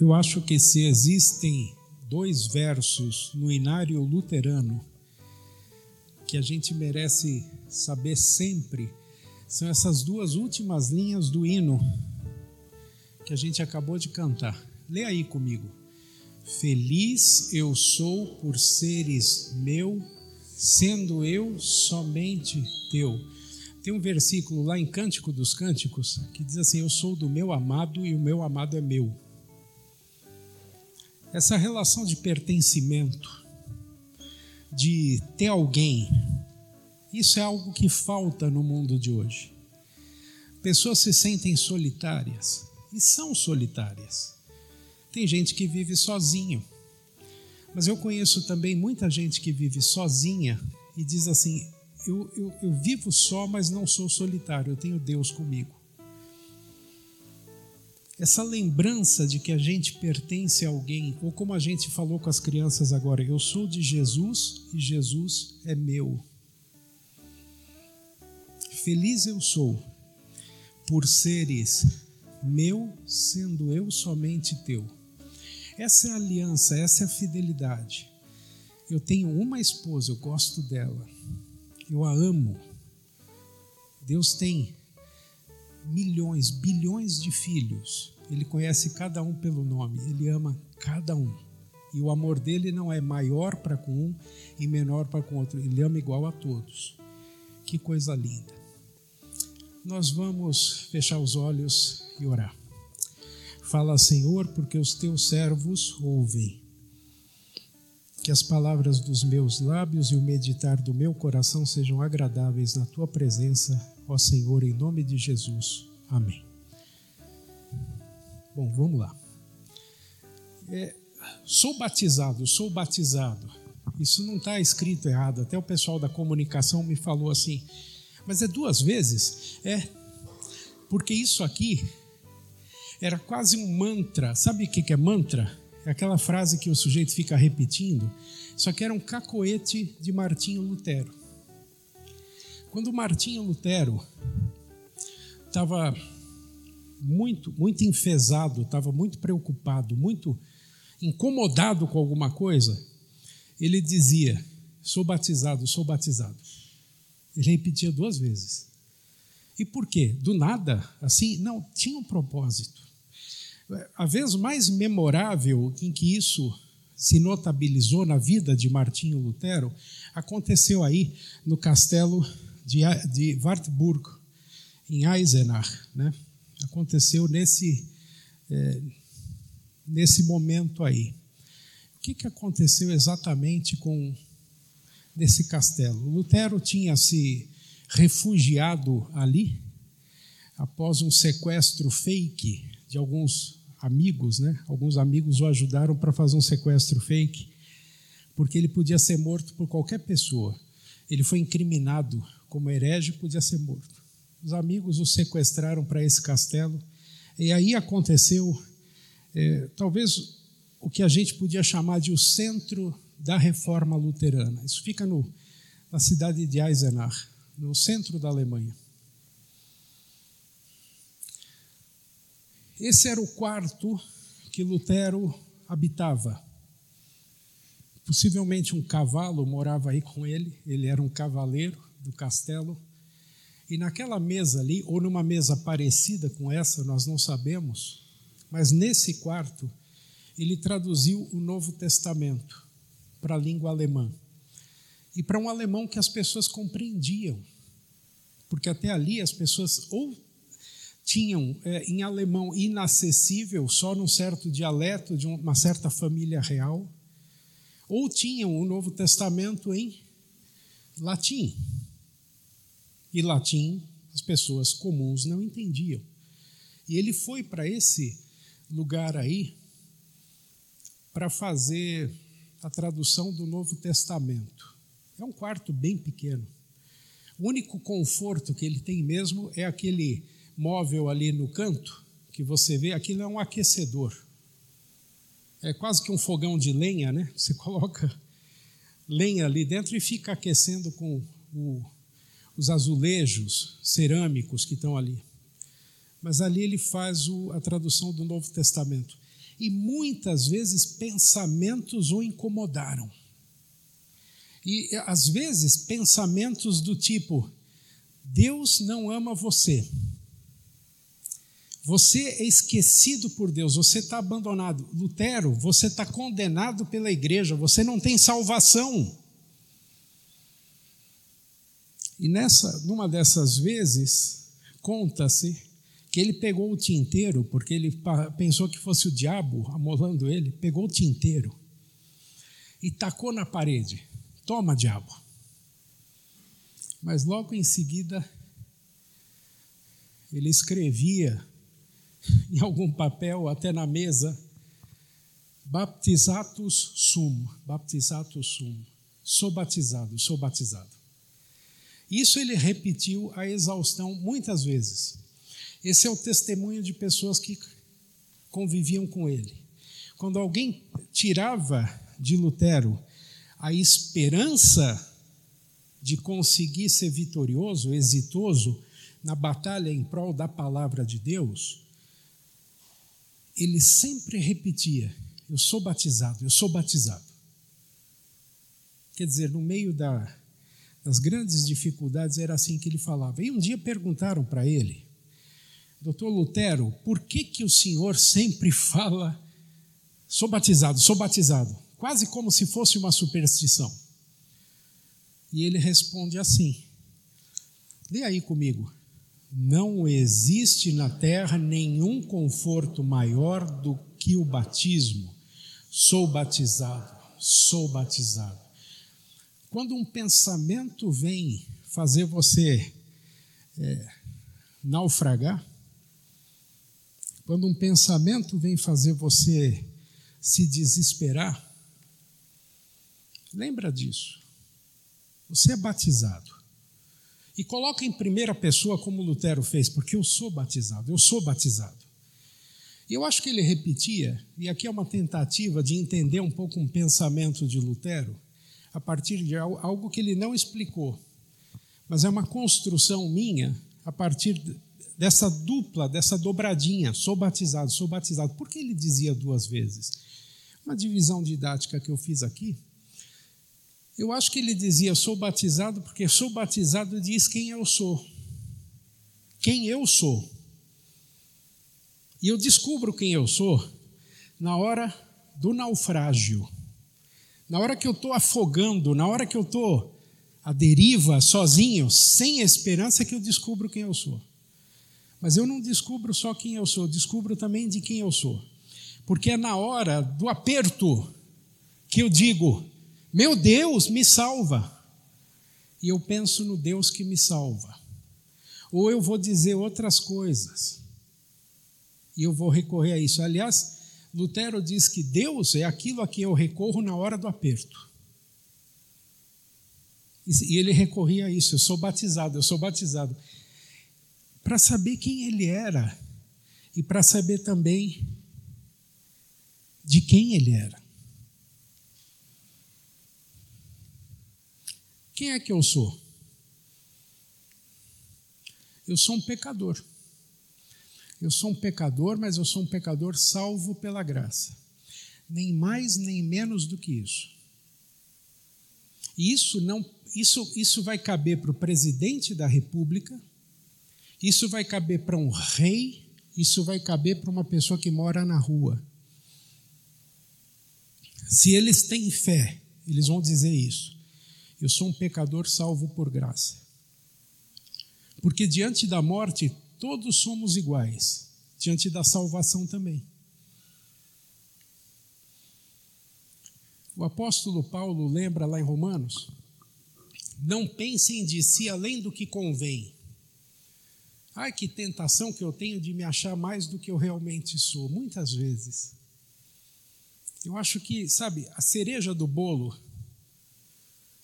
Eu, acho que se existem dois versos no inário luterano que a gente merece saber sempre, são essas duas últimas linhas do hino que a gente acabou de cantar. Lê aí comigo. Feliz eu sou por seres meu, sendo eu somente teu. Tem um versículo lá em Cântico dos Cânticos que diz assim: Eu sou do meu amado e o meu amado é meu. Essa relação de pertencimento, de ter alguém, isso é algo que falta no mundo de hoje. Pessoas se sentem solitárias e são solitárias. Tem gente que vive sozinho, mas eu conheço também muita gente que vive sozinha e diz assim: eu, eu, eu vivo só, mas não sou solitário, eu tenho Deus comigo essa lembrança de que a gente pertence a alguém, ou como a gente falou com as crianças agora, eu sou de Jesus e Jesus é meu. Feliz eu sou por seres meu, sendo eu somente teu. Essa é a aliança, essa é a fidelidade. Eu tenho uma esposa, eu gosto dela, eu a amo. Deus tem milhões, bilhões de filhos. Ele conhece cada um pelo nome, ele ama cada um. E o amor dele não é maior para com um e menor para com outro, ele ama igual a todos. Que coisa linda. Nós vamos fechar os olhos e orar. Fala, Senhor, porque os teus servos ouvem. Que as palavras dos meus lábios e o meditar do meu coração sejam agradáveis na tua presença ó Senhor, em nome de Jesus. Amém. Bom, vamos lá. É, sou batizado, sou batizado. Isso não está escrito errado. Até o pessoal da comunicação me falou assim. Mas é duas vezes? É. Porque isso aqui era quase um mantra. Sabe o que é mantra? É aquela frase que o sujeito fica repetindo. Só que era um cacoete de Martinho Lutero. Quando Martinho Lutero estava muito, muito enfesado, estava muito preocupado, muito incomodado com alguma coisa, ele dizia: Sou batizado, sou batizado. Ele repetia duas vezes. E por quê? Do nada, assim, não, tinha um propósito. A vez mais memorável em que isso se notabilizou na vida de Martinho Lutero aconteceu aí no castelo de, de Wartburg, em Eisenach. Né? Aconteceu nesse, é, nesse momento aí. O que, que aconteceu exatamente com nesse castelo? Lutero tinha se refugiado ali após um sequestro fake de alguns amigos, né? Alguns amigos o ajudaram para fazer um sequestro fake, porque ele podia ser morto por qualquer pessoa. Ele foi incriminado como herege, podia ser morto. Os amigos o sequestraram para esse castelo, e aí aconteceu, é, talvez, o que a gente podia chamar de o centro da reforma luterana. Isso fica no, na cidade de Eisenach, no centro da Alemanha. Esse era o quarto que Lutero habitava. Possivelmente um cavalo morava aí com ele, ele era um cavaleiro do castelo. E naquela mesa ali, ou numa mesa parecida com essa, nós não sabemos, mas nesse quarto, ele traduziu o Novo Testamento para a língua alemã. E para um alemão que as pessoas compreendiam, porque até ali as pessoas ou tinham é, em alemão inacessível, só num certo dialeto de uma certa família real, ou tinham o Novo Testamento em latim. E latim as pessoas comuns não entendiam. E ele foi para esse lugar aí para fazer a tradução do Novo Testamento. É um quarto bem pequeno. O único conforto que ele tem mesmo é aquele móvel ali no canto, que você vê, aquilo é um aquecedor é quase que um fogão de lenha, né? Você coloca lenha ali dentro e fica aquecendo com o, os azulejos cerâmicos que estão ali. Mas ali ele faz o, a tradução do Novo Testamento. e muitas vezes pensamentos o incomodaram. E às vezes pensamentos do tipo: Deus não ama você. Você é esquecido por Deus, você está abandonado. Lutero, você está condenado pela igreja, você não tem salvação. E nessa, numa dessas vezes, conta-se que ele pegou o tinteiro, porque ele pensou que fosse o diabo amolando ele, pegou o tinteiro e tacou na parede. Toma, diabo. Mas logo em seguida, ele escrevia em algum papel, até na mesa, baptizatus sum, baptizatus sum, sou batizado, sou batizado. Isso ele repetiu a exaustão muitas vezes. Esse é o testemunho de pessoas que conviviam com ele. Quando alguém tirava de Lutero a esperança de conseguir ser vitorioso, exitoso na batalha em prol da palavra de Deus, ele sempre repetia: Eu sou batizado, eu sou batizado. Quer dizer, no meio da, das grandes dificuldades, era assim que ele falava. E um dia perguntaram para ele, doutor Lutero, por que, que o senhor sempre fala, sou batizado, sou batizado? Quase como se fosse uma superstição. E ele responde assim: lê aí comigo. Não existe na terra nenhum conforto maior do que o batismo. Sou batizado, sou batizado. Quando um pensamento vem fazer você é, naufragar, quando um pensamento vem fazer você se desesperar, lembra disso. Você é batizado. E coloca em primeira pessoa como Lutero fez, porque eu sou batizado, eu sou batizado. E eu acho que ele repetia, e aqui é uma tentativa de entender um pouco um pensamento de Lutero, a partir de algo que ele não explicou, mas é uma construção minha a partir dessa dupla, dessa dobradinha, sou batizado, sou batizado. Por que ele dizia duas vezes? Uma divisão didática que eu fiz aqui eu acho que ele dizia: sou batizado porque sou batizado diz quem eu sou. Quem eu sou. E eu descubro quem eu sou na hora do naufrágio. Na hora que eu estou afogando, na hora que eu estou à deriva, sozinho, sem esperança, é que eu descubro quem eu sou. Mas eu não descubro só quem eu sou, descubro também de quem eu sou. Porque é na hora do aperto que eu digo: meu Deus me salva. E eu penso no Deus que me salva. Ou eu vou dizer outras coisas. E eu vou recorrer a isso. Aliás, Lutero diz que Deus é aquilo a que eu recorro na hora do aperto. E ele recorria a isso. Eu sou batizado, eu sou batizado. Para saber quem ele era e para saber também de quem ele era. Quem é que eu sou? Eu sou um pecador. Eu sou um pecador, mas eu sou um pecador salvo pela graça. Nem mais nem menos do que isso. E isso não, isso, isso vai caber para o presidente da República, isso vai caber para um rei, isso vai caber para uma pessoa que mora na rua. Se eles têm fé, eles vão dizer isso. Eu sou um pecador salvo por graça. Porque diante da morte, todos somos iguais, diante da salvação também. O apóstolo Paulo lembra lá em Romanos: não pensem de si além do que convém. Ai, que tentação que eu tenho de me achar mais do que eu realmente sou, muitas vezes. Eu acho que, sabe, a cereja do bolo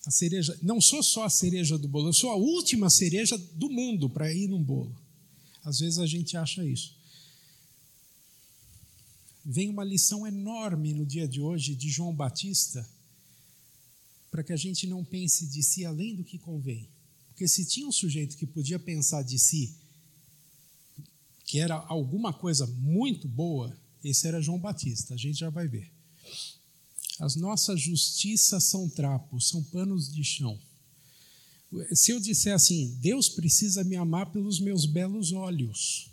a cereja, não sou só a cereja do bolo, eu sou a última cereja do mundo para ir num bolo. Às vezes a gente acha isso. Vem uma lição enorme no dia de hoje de João Batista, para que a gente não pense de si além do que convém. Porque se tinha um sujeito que podia pensar de si que era alguma coisa muito boa, Esse era João Batista, a gente já vai ver. As nossas justiças são trapos, são panos de chão. Se eu disser assim, Deus precisa me amar pelos meus belos olhos.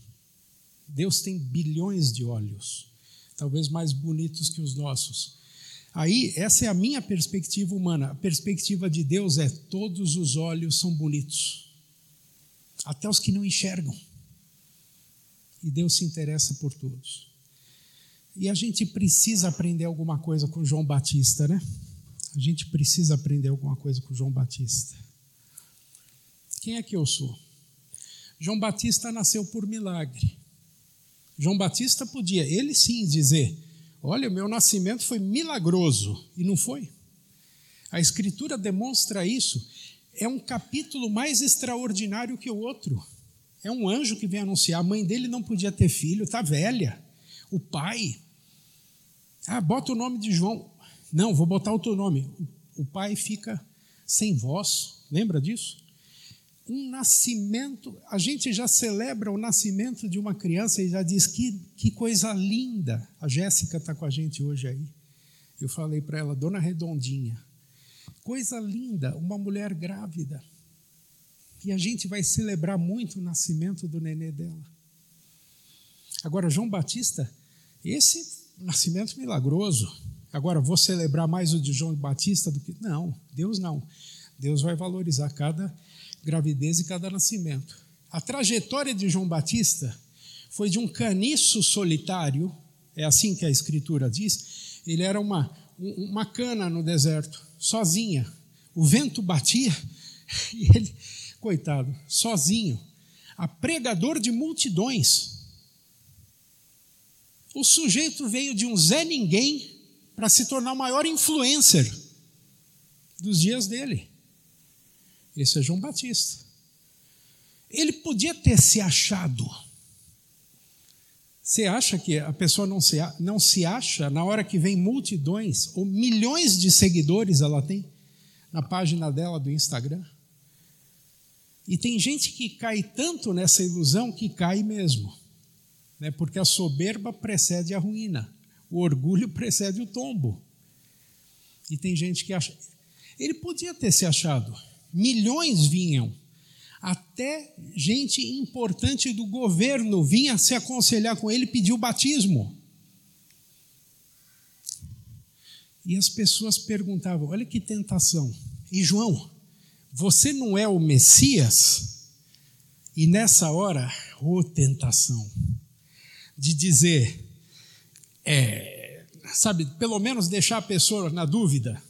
Deus tem bilhões de olhos, talvez mais bonitos que os nossos. Aí, essa é a minha perspectiva humana. A perspectiva de Deus é: todos os olhos são bonitos, até os que não enxergam. E Deus se interessa por todos. E a gente precisa aprender alguma coisa com João Batista, né? A gente precisa aprender alguma coisa com João Batista. Quem é que eu sou? João Batista nasceu por milagre. João Batista podia, ele sim, dizer: Olha, o meu nascimento foi milagroso. E não foi. A Escritura demonstra isso. É um capítulo mais extraordinário que o outro. É um anjo que vem anunciar. A mãe dele não podia ter filho, está velha. O pai. Ah, bota o nome de João. Não, vou botar outro nome. O pai fica sem voz. Lembra disso? Um nascimento, a gente já celebra o nascimento de uma criança e já diz que, que coisa linda. A Jéssica está com a gente hoje aí. Eu falei para ela, Dona Redondinha, coisa linda, uma mulher grávida. E a gente vai celebrar muito o nascimento do nenê dela. Agora, João Batista, esse nascimento milagroso. Agora, vou celebrar mais o de João Batista do que. Não, Deus não. Deus vai valorizar cada gravidez e cada nascimento. A trajetória de João Batista foi de um caniço solitário, é assim que a Escritura diz. Ele era uma, uma cana no deserto, sozinha. O vento batia e ele, coitado, sozinho, a pregador de multidões. O sujeito veio de um Zé Ninguém para se tornar o maior influencer dos dias dele. Esse é João Batista. Ele podia ter se achado. Você acha que a pessoa não se, não se acha na hora que vem multidões ou milhões de seguidores ela tem na página dela do Instagram? E tem gente que cai tanto nessa ilusão que cai mesmo, né? porque a soberba precede a ruína, o orgulho precede o tombo. E tem gente que acha. Ele podia ter se achado, milhões vinham. Até gente importante do governo vinha se aconselhar com ele e pedir o batismo. E as pessoas perguntavam: olha que tentação. E João, você não é o Messias? E nessa hora, ô oh, tentação, de dizer, é, sabe, pelo menos deixar a pessoa na dúvida.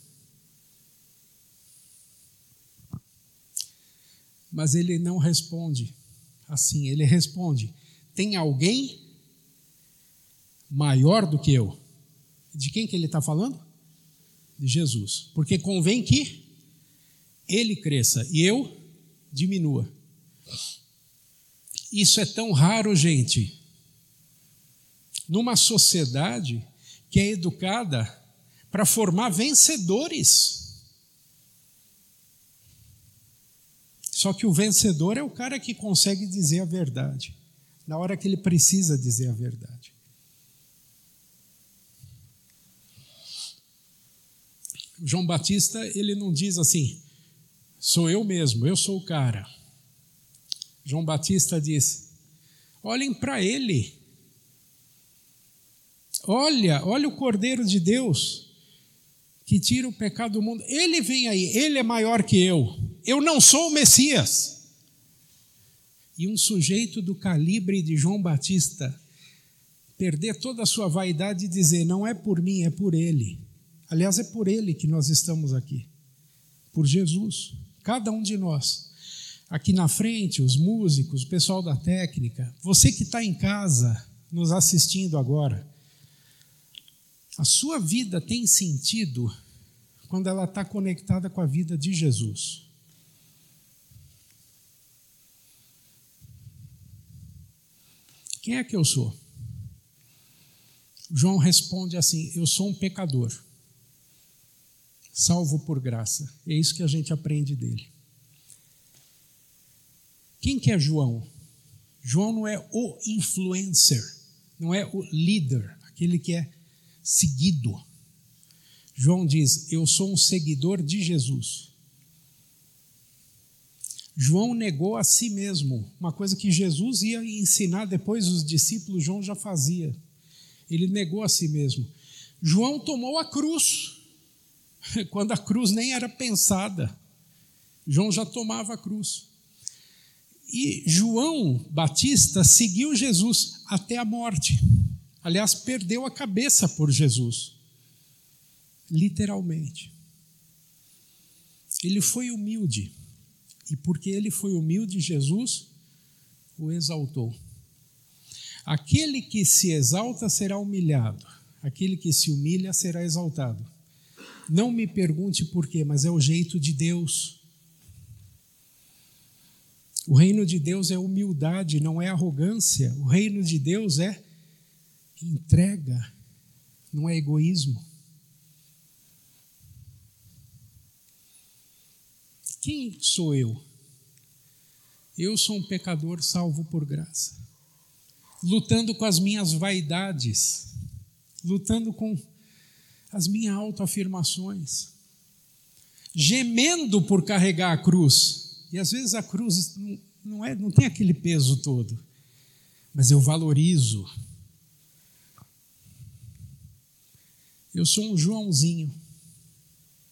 Mas ele não responde assim, ele responde: tem alguém maior do que eu? De quem que ele está falando? De Jesus. Porque convém que ele cresça e eu diminua. Isso é tão raro, gente. Numa sociedade que é educada para formar vencedores. Só que o vencedor é o cara que consegue dizer a verdade, na hora que ele precisa dizer a verdade. João Batista, ele não diz assim, sou eu mesmo, eu sou o cara. João Batista diz: olhem para ele. Olha, olha o Cordeiro de Deus que tira o pecado do mundo. Ele vem aí, ele é maior que eu. Eu não sou o Messias. E um sujeito do calibre de João Batista perder toda a sua vaidade e dizer: não é por mim, é por ele. Aliás, é por ele que nós estamos aqui. Por Jesus. Cada um de nós. Aqui na frente, os músicos, o pessoal da técnica, você que está em casa nos assistindo agora. A sua vida tem sentido quando ela está conectada com a vida de Jesus. Quem é que eu sou? João responde assim: Eu sou um pecador, salvo por graça. É isso que a gente aprende dele. Quem que é João? João não é o influencer, não é o líder, aquele que é seguido. João diz: Eu sou um seguidor de Jesus. João negou a si mesmo, uma coisa que Jesus ia ensinar depois os discípulos, João já fazia. Ele negou a si mesmo. João tomou a cruz, quando a cruz nem era pensada. João já tomava a cruz. E João Batista seguiu Jesus até a morte. Aliás, perdeu a cabeça por Jesus. Literalmente. Ele foi humilde. E porque ele foi humilde, Jesus o exaltou. Aquele que se exalta será humilhado, aquele que se humilha será exaltado. Não me pergunte por quê, mas é o jeito de Deus. O reino de Deus é humildade, não é arrogância. O reino de Deus é entrega, não é egoísmo. Quem sou eu? Eu sou um pecador salvo por graça, lutando com as minhas vaidades, lutando com as minhas autoafirmações, gemendo por carregar a cruz. E às vezes a cruz não, é, não tem aquele peso todo, mas eu valorizo. Eu sou um Joãozinho.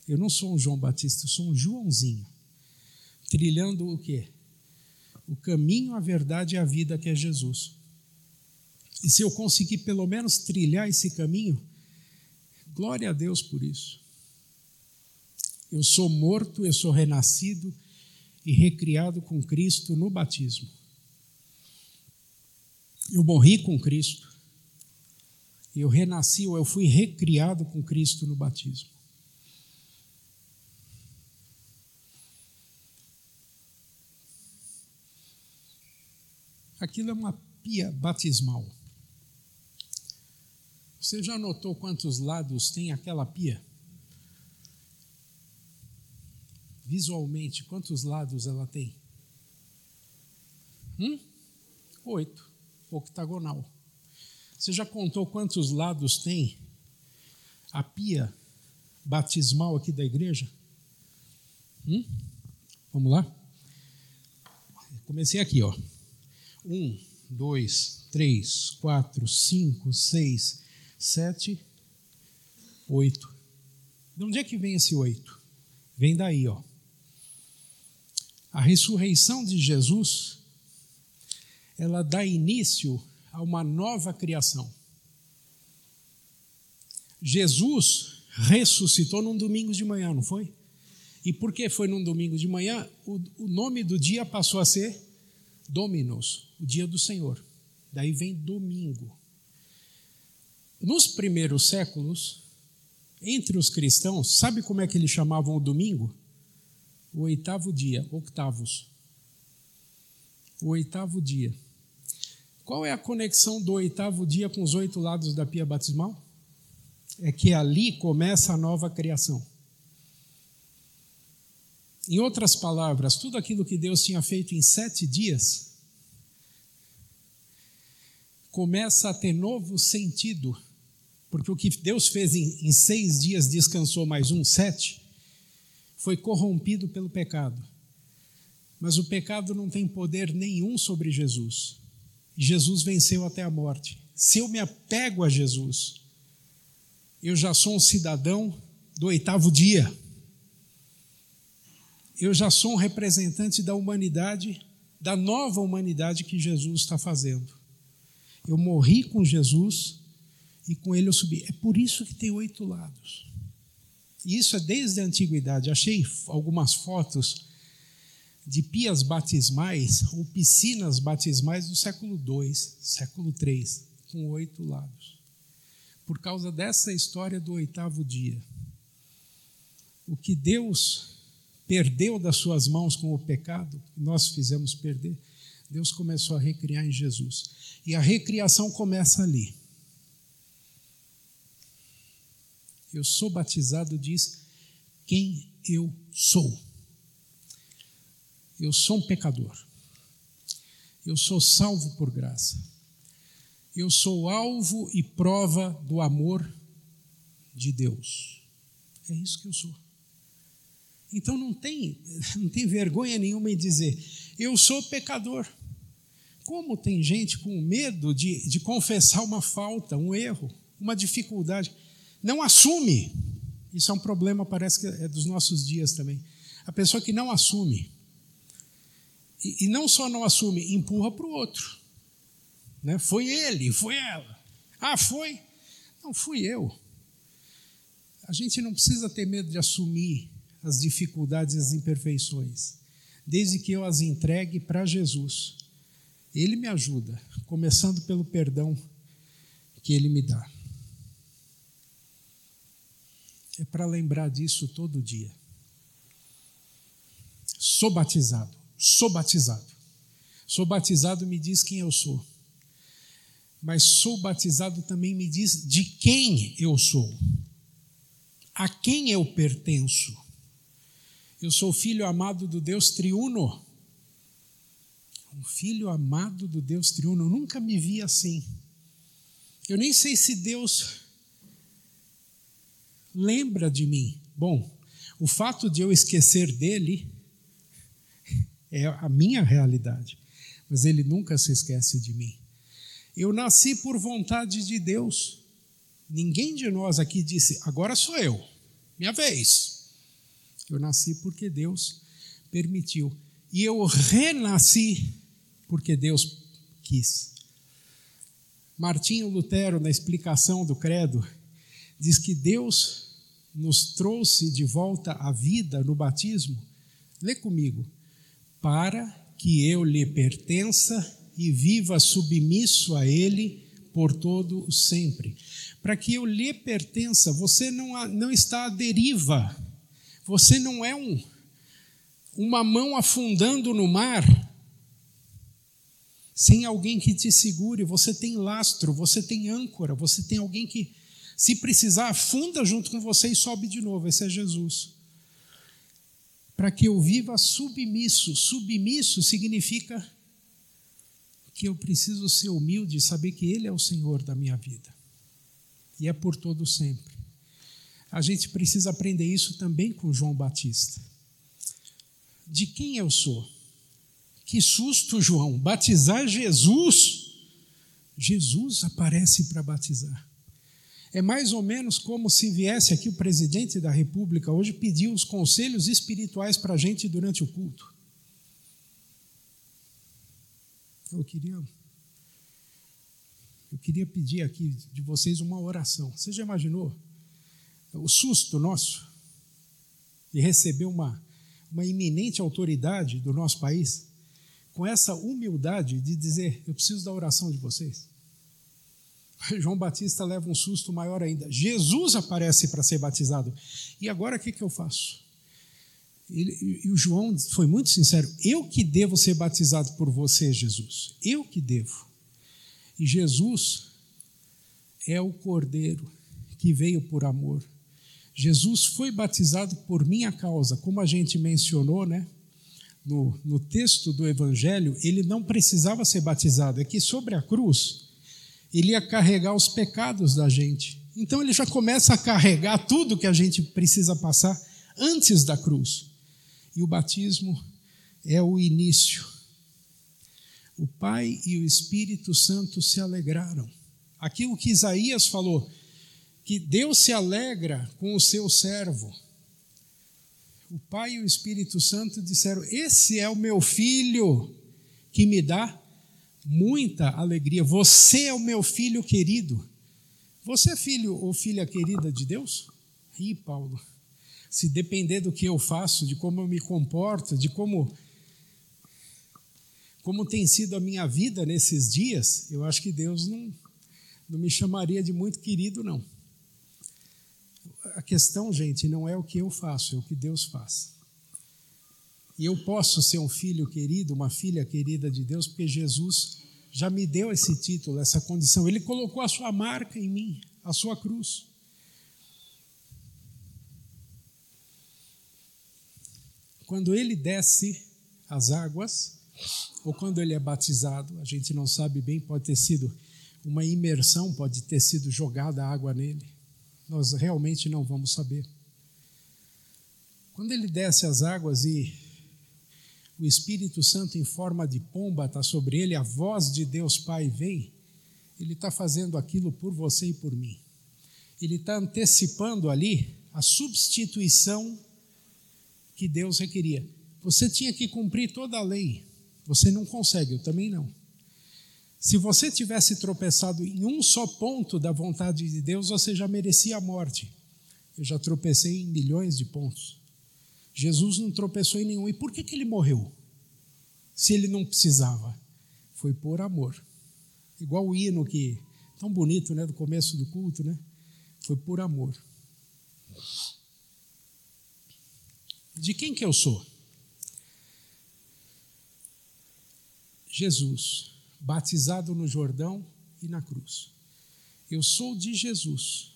Eu não sou um João Batista, eu sou um Joãozinho trilhando o quê? O caminho, a verdade e a vida que é Jesus. E se eu conseguir pelo menos trilhar esse caminho, glória a Deus por isso. Eu sou morto, eu sou renascido e recriado com Cristo no batismo. Eu morri com Cristo. Eu renasci ou eu fui recriado com Cristo no batismo. Aquilo é uma pia batismal. Você já notou quantos lados tem aquela pia? Visualmente, quantos lados ela tem? Hum? Oito. Octagonal. Você já contou quantos lados tem a pia batismal aqui da igreja? Hum? Vamos lá? Comecei aqui, ó. Um, dois, três, quatro, cinco, seis, sete, oito. De onde é que vem esse oito? Vem daí, ó. A ressurreição de Jesus, ela dá início a uma nova criação. Jesus ressuscitou num domingo de manhã, não foi? E por que foi num domingo de manhã? O, o nome do dia passou a ser Dominos, o dia do Senhor. Daí vem domingo. Nos primeiros séculos, entre os cristãos, sabe como é que eles chamavam o domingo? O oitavo dia, octavos. O oitavo dia. Qual é a conexão do oitavo dia com os oito lados da pia batismal? É que ali começa a nova criação. Em outras palavras, tudo aquilo que Deus tinha feito em sete dias começa a ter novo sentido, porque o que Deus fez em, em seis dias, descansou mais um, sete, foi corrompido pelo pecado. Mas o pecado não tem poder nenhum sobre Jesus. Jesus venceu até a morte. Se eu me apego a Jesus, eu já sou um cidadão do oitavo dia eu já sou um representante da humanidade, da nova humanidade que Jesus está fazendo. Eu morri com Jesus e com ele eu subi. É por isso que tem oito lados. E isso é desde a antiguidade. Achei algumas fotos de pias batismais ou piscinas batismais do século II, século III, com oito lados. Por causa dessa história do oitavo dia. O que Deus perdeu das suas mãos com o pecado, nós fizemos perder, Deus começou a recriar em Jesus. E a recriação começa ali. Eu sou batizado, diz quem eu sou. Eu sou um pecador. Eu sou salvo por graça. eu sou alvo e prova do amor de Deus. É isso que eu sou. Então não tem, não tem vergonha nenhuma em dizer, eu sou pecador. Como tem gente com medo de, de confessar uma falta, um erro, uma dificuldade? Não assume. Isso é um problema, parece que é dos nossos dias também. A pessoa que não assume. E, e não só não assume, empurra para o outro. Né? Foi ele, foi ela. Ah, foi? Não, fui eu. A gente não precisa ter medo de assumir as dificuldades e as imperfeições, desde que eu as entregue para Jesus. Ele me ajuda, começando pelo perdão que ele me dá. É para lembrar disso todo dia. Sou batizado, sou batizado. Sou batizado me diz quem eu sou. Mas sou batizado também me diz de quem eu sou. A quem eu pertenço. Eu sou filho amado do Deus triuno. Um filho amado do Deus triuno. Eu nunca me vi assim. Eu nem sei se Deus lembra de mim. Bom, o fato de eu esquecer dele é a minha realidade, mas ele nunca se esquece de mim. Eu nasci por vontade de Deus. Ninguém de nós aqui disse, agora sou eu, minha vez. Eu nasci porque Deus permitiu. E eu renasci porque Deus quis. Martinho Lutero, na explicação do Credo, diz que Deus nos trouxe de volta à vida no batismo, lê comigo, para que eu lhe pertença e viva submisso a Ele por todo o sempre. Para que eu lhe pertença, você não, não está à deriva, você não é um, uma mão afundando no mar, sem alguém que te segure, você tem lastro, você tem âncora, você tem alguém que se precisar, afunda junto com você e sobe de novo. Esse é Jesus. Para que eu viva submisso. Submisso significa que eu preciso ser humilde e saber que Ele é o Senhor da minha vida. E é por todo sempre. A gente precisa aprender isso também com João Batista. De quem eu sou? Que susto, João! Batizar Jesus? Jesus aparece para batizar. É mais ou menos como se viesse aqui o presidente da República hoje pedir os conselhos espirituais para a gente durante o culto. Eu queria, eu queria pedir aqui de vocês uma oração. Você já imaginou o susto nosso de receber uma, uma iminente autoridade do nosso país com essa humildade de dizer: Eu preciso da oração de vocês? João Batista leva um susto maior ainda. Jesus aparece para ser batizado. E agora o que, que eu faço? Ele, e o João foi muito sincero: eu que devo ser batizado por você, Jesus. Eu que devo. E Jesus é o cordeiro que veio por amor. Jesus foi batizado por minha causa, como a gente mencionou, né? No, no texto do Evangelho, ele não precisava ser batizado. É que sobre a cruz, ele ia carregar os pecados da gente. Então ele já começa a carregar tudo que a gente precisa passar antes da cruz. E o batismo é o início. O Pai e o Espírito Santo se alegraram. Aquilo que Isaías falou, que Deus se alegra com o seu servo. O Pai e o Espírito Santo disseram: Esse é o meu filho que me dá muita alegria. Você é o meu filho querido. Você é filho ou filha querida de Deus? Ih, Paulo, se depender do que eu faço, de como eu me comporto, de como como tem sido a minha vida nesses dias, eu acho que Deus não, não me chamaria de muito querido, não. A questão, gente, não é o que eu faço, é o que Deus faz. E eu posso ser um filho querido, uma filha querida de Deus, porque Jesus já me deu esse título, essa condição. Ele colocou a sua marca em mim, a sua cruz. Quando ele desce as águas, ou quando ele é batizado, a gente não sabe bem, pode ter sido uma imersão, pode ter sido jogada água nele. Nós realmente não vamos saber. Quando ele desce as águas e o Espírito Santo em forma de pomba está sobre ele, a voz de Deus Pai vem, ele está fazendo aquilo por você e por mim. Ele está antecipando ali a substituição que Deus requeria. Você tinha que cumprir toda a lei, você não consegue, eu também não. Se você tivesse tropeçado em um só ponto da vontade de Deus, você já merecia a morte. Eu já tropecei em milhões de pontos. Jesus não tropeçou em nenhum. E por que, que ele morreu? Se ele não precisava. Foi por amor. Igual o hino que, tão bonito, né, do começo do culto, né? Foi por amor. De quem que eu sou? Jesus, batizado no Jordão e na cruz. Eu sou de Jesus.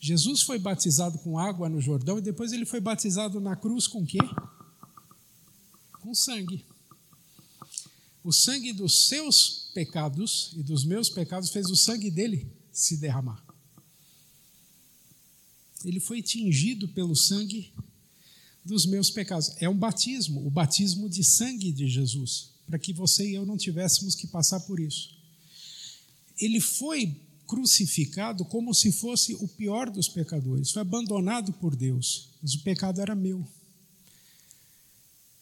Jesus foi batizado com água no Jordão e depois ele foi batizado na cruz com quê? Com sangue. O sangue dos seus pecados e dos meus pecados fez o sangue dele se derramar. Ele foi tingido pelo sangue dos meus pecados. É um batismo, o batismo de sangue de Jesus, para que você e eu não tivéssemos que passar por isso. Ele foi crucificado como se fosse o pior dos pecadores. Foi abandonado por Deus, mas o pecado era meu.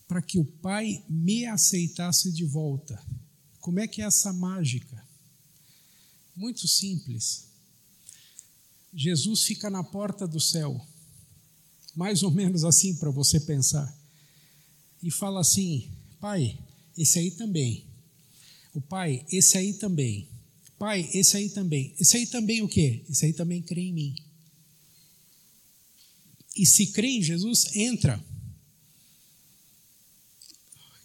Para que o Pai me aceitasse de volta. Como é que é essa mágica? Muito simples. Jesus fica na porta do céu, mais ou menos assim para você pensar, e fala assim: Pai, esse aí também. O Pai, esse aí também. Pai, esse aí também. Esse aí também o quê? Esse aí também crê em mim. E se crê em Jesus, entra.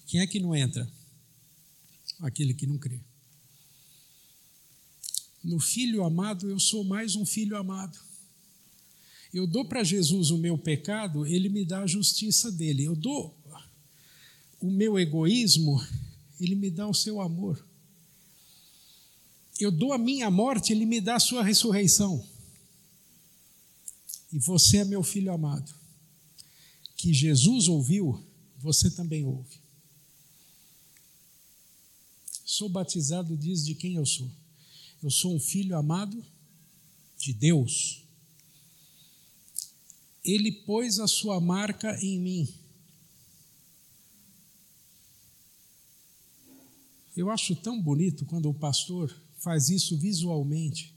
Quem é que não entra? Aquele que não crê. No filho amado, eu sou mais um filho amado. Eu dou para Jesus o meu pecado, ele me dá a justiça dele. Eu dou o meu egoísmo, ele me dá o seu amor eu dou a minha morte, ele me dá a sua ressurreição. E você é meu filho amado. Que Jesus ouviu, você também ouve. Sou batizado, diz de quem eu sou. Eu sou um filho amado de Deus. Ele pôs a sua marca em mim. Eu acho tão bonito quando o pastor faz isso visualmente.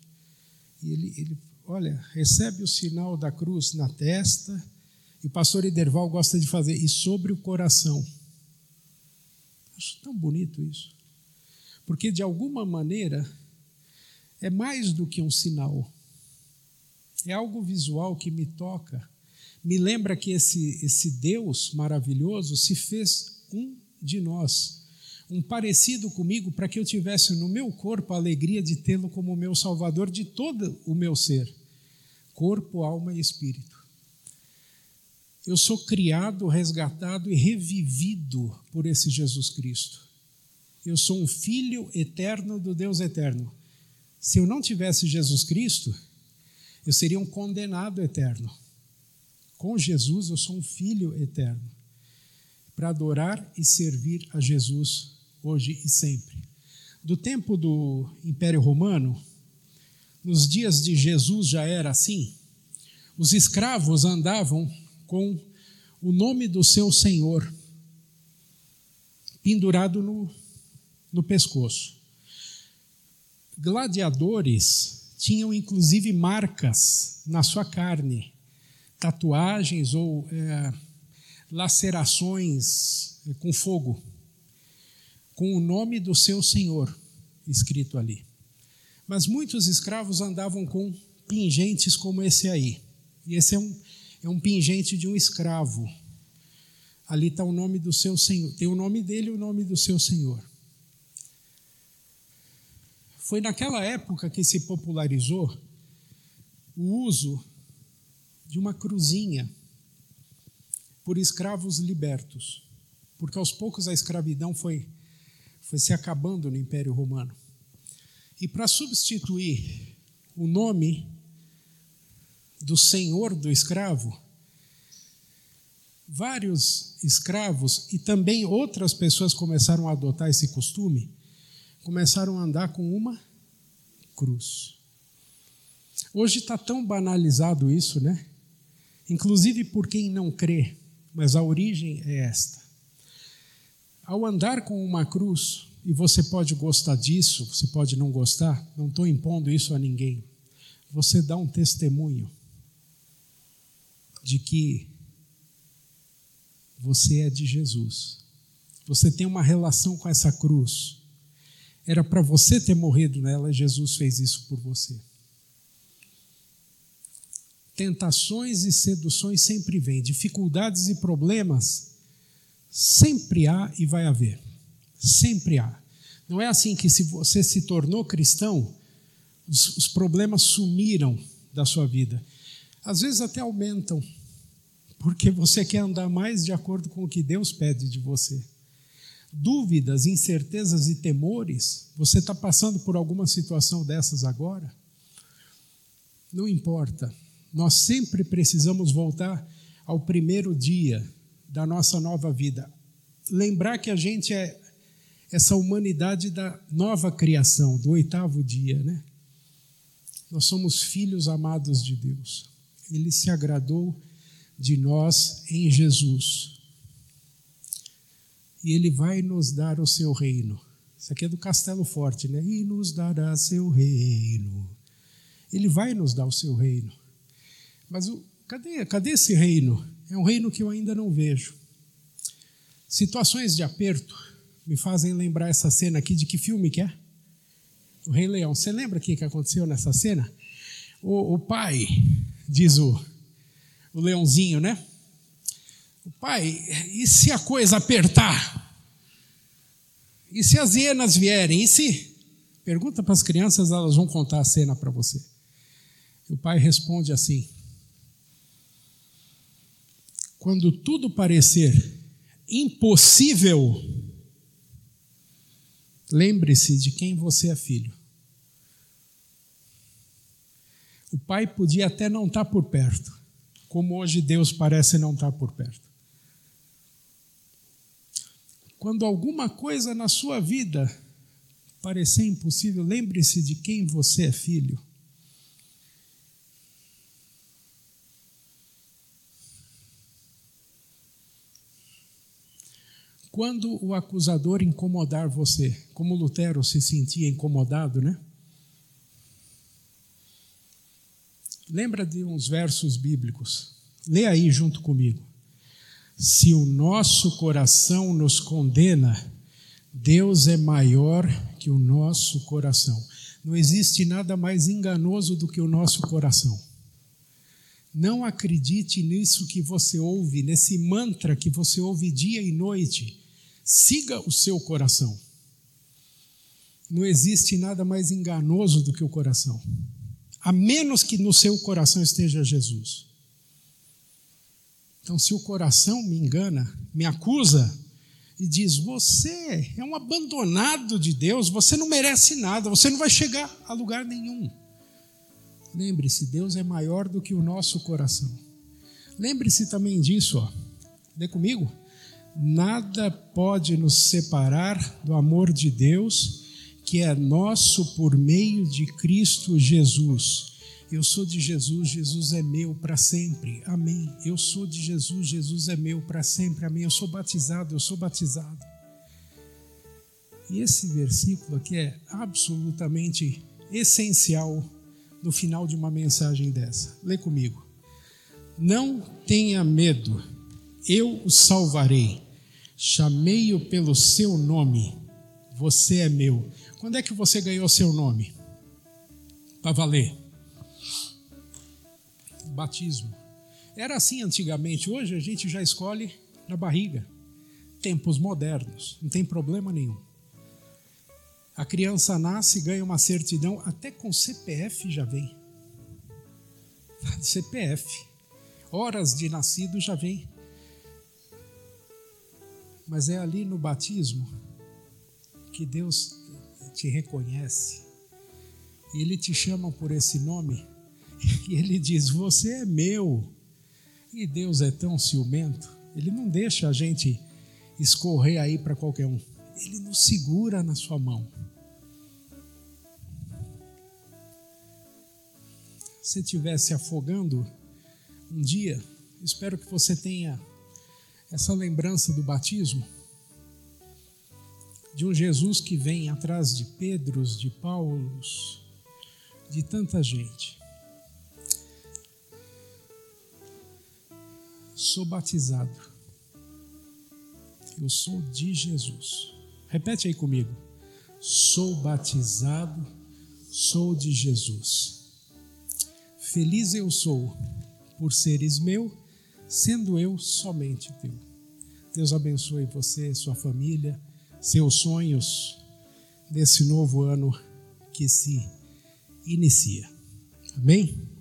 Ele, ele, olha, recebe o sinal da cruz na testa, e o pastor Iderval gosta de fazer, e sobre o coração. Acho tão bonito isso. Porque, de alguma maneira, é mais do que um sinal. É algo visual que me toca. Me lembra que esse, esse Deus maravilhoso se fez um de nós um parecido comigo para que eu tivesse no meu corpo a alegria de tê-lo como meu salvador de todo o meu ser, corpo, alma e espírito. Eu sou criado, resgatado e revivido por esse Jesus Cristo. Eu sou um filho eterno do Deus eterno. Se eu não tivesse Jesus Cristo, eu seria um condenado eterno. Com Jesus, eu sou um filho eterno para adorar e servir a Jesus hoje e sempre. Do tempo do Império Romano, nos dias de Jesus já era assim. Os escravos andavam com o nome do seu senhor pendurado no, no pescoço. Gladiadores tinham inclusive marcas na sua carne, tatuagens ou é, lacerações com fogo com o nome do seu senhor escrito ali. Mas muitos escravos andavam com pingentes como esse aí. E esse é um, é um pingente de um escravo. Ali está o nome do seu senhor. Tem o nome dele e o nome do seu senhor. Foi naquela época que se popularizou o uso de uma cruzinha por escravos libertos, porque aos poucos a escravidão foi foi se acabando no Império Romano. E para substituir o nome do senhor do escravo, vários escravos e também outras pessoas começaram a adotar esse costume, começaram a andar com uma cruz. Hoje está tão banalizado isso, né? Inclusive por quem não crê, mas a origem é esta. Ao andar com uma cruz, e você pode gostar disso, você pode não gostar, não estou impondo isso a ninguém, você dá um testemunho de que você é de Jesus. Você tem uma relação com essa cruz. Era para você ter morrido nela, Jesus fez isso por você. Tentações e seduções sempre vêm, dificuldades e problemas sempre há e vai haver. Sempre há. Não é assim que se você se tornou cristão, os, os problemas sumiram da sua vida. Às vezes até aumentam porque você quer andar mais de acordo com o que Deus pede de você. Dúvidas, incertezas e temores, você está passando por alguma situação dessas agora? Não importa, nós sempre precisamos voltar ao primeiro dia da nossa nova vida. Lembrar que a gente é essa humanidade da nova criação, do oitavo dia, né? Nós somos filhos amados de Deus. Ele se agradou de nós em Jesus. E Ele vai nos dar o seu reino. Isso aqui é do Castelo Forte, né? E nos dará seu reino. Ele vai nos dar o seu reino. Mas o, cadê, cadê esse reino? É um reino que eu ainda não vejo. Situações de aperto me fazem lembrar essa cena aqui de que filme que é? O Rei Leão. Você lembra o que aconteceu nessa cena? O, o pai, diz o, o leãozinho, né? O pai, e se a coisa apertar? E se as hienas vierem? E se? Pergunta para as crianças, elas vão contar a cena para você. E o pai responde assim: Quando tudo parecer impossível, lembre-se de quem você é filho. O pai podia até não estar por perto, como hoje Deus parece não estar por perto. Quando alguma coisa na sua vida parecer impossível, lembre-se de quem você é filho. Quando o acusador incomodar você, como Lutero se sentia incomodado, né? Lembra de uns versos bíblicos? Lê aí junto comigo. Se o nosso coração nos condena, Deus é maior que o nosso coração. Não existe nada mais enganoso do que o nosso coração. Não acredite nisso que você ouve, nesse mantra que você ouve dia e noite. Siga o seu coração. Não existe nada mais enganoso do que o coração a menos que no seu coração esteja Jesus. Então, se o coração me engana, me acusa e diz: Você é um abandonado de Deus, você não merece nada, você não vai chegar a lugar nenhum. Lembre-se, Deus é maior do que o nosso coração. Lembre-se também disso, ó. Lê comigo. Nada pode nos separar do amor de Deus que é nosso por meio de Cristo Jesus. Eu sou de Jesus, Jesus é meu para sempre. Amém. Eu sou de Jesus, Jesus é meu para sempre. Amém. Eu sou batizado, eu sou batizado. E esse versículo aqui é absolutamente essencial no final de uma mensagem dessa. Lê comigo. Não tenha medo, eu o salvarei. Chamei-o pelo seu nome. Você é meu. Quando é que você ganhou seu nome? Para valer. Batismo. Era assim antigamente, hoje a gente já escolhe na barriga. Tempos modernos, não tem problema nenhum. A criança nasce, ganha uma certidão, até com CPF já vem. CPF. Horas de nascido já vem. Mas é ali no batismo que Deus te reconhece e ele te chama por esse nome, e ele diz: Você é meu. E Deus é tão ciumento, ele não deixa a gente escorrer aí para qualquer um, ele nos segura na sua mão. Se estiver se afogando um dia, espero que você tenha essa lembrança do batismo de um Jesus que vem atrás de Pedros, de Paulos, de tanta gente. Sou batizado. Eu sou de Jesus. Repete aí comigo. Sou batizado, sou de Jesus. Feliz eu sou por seres meu, sendo eu somente teu. Deus abençoe você, sua família seus sonhos nesse novo ano que se inicia. Amém?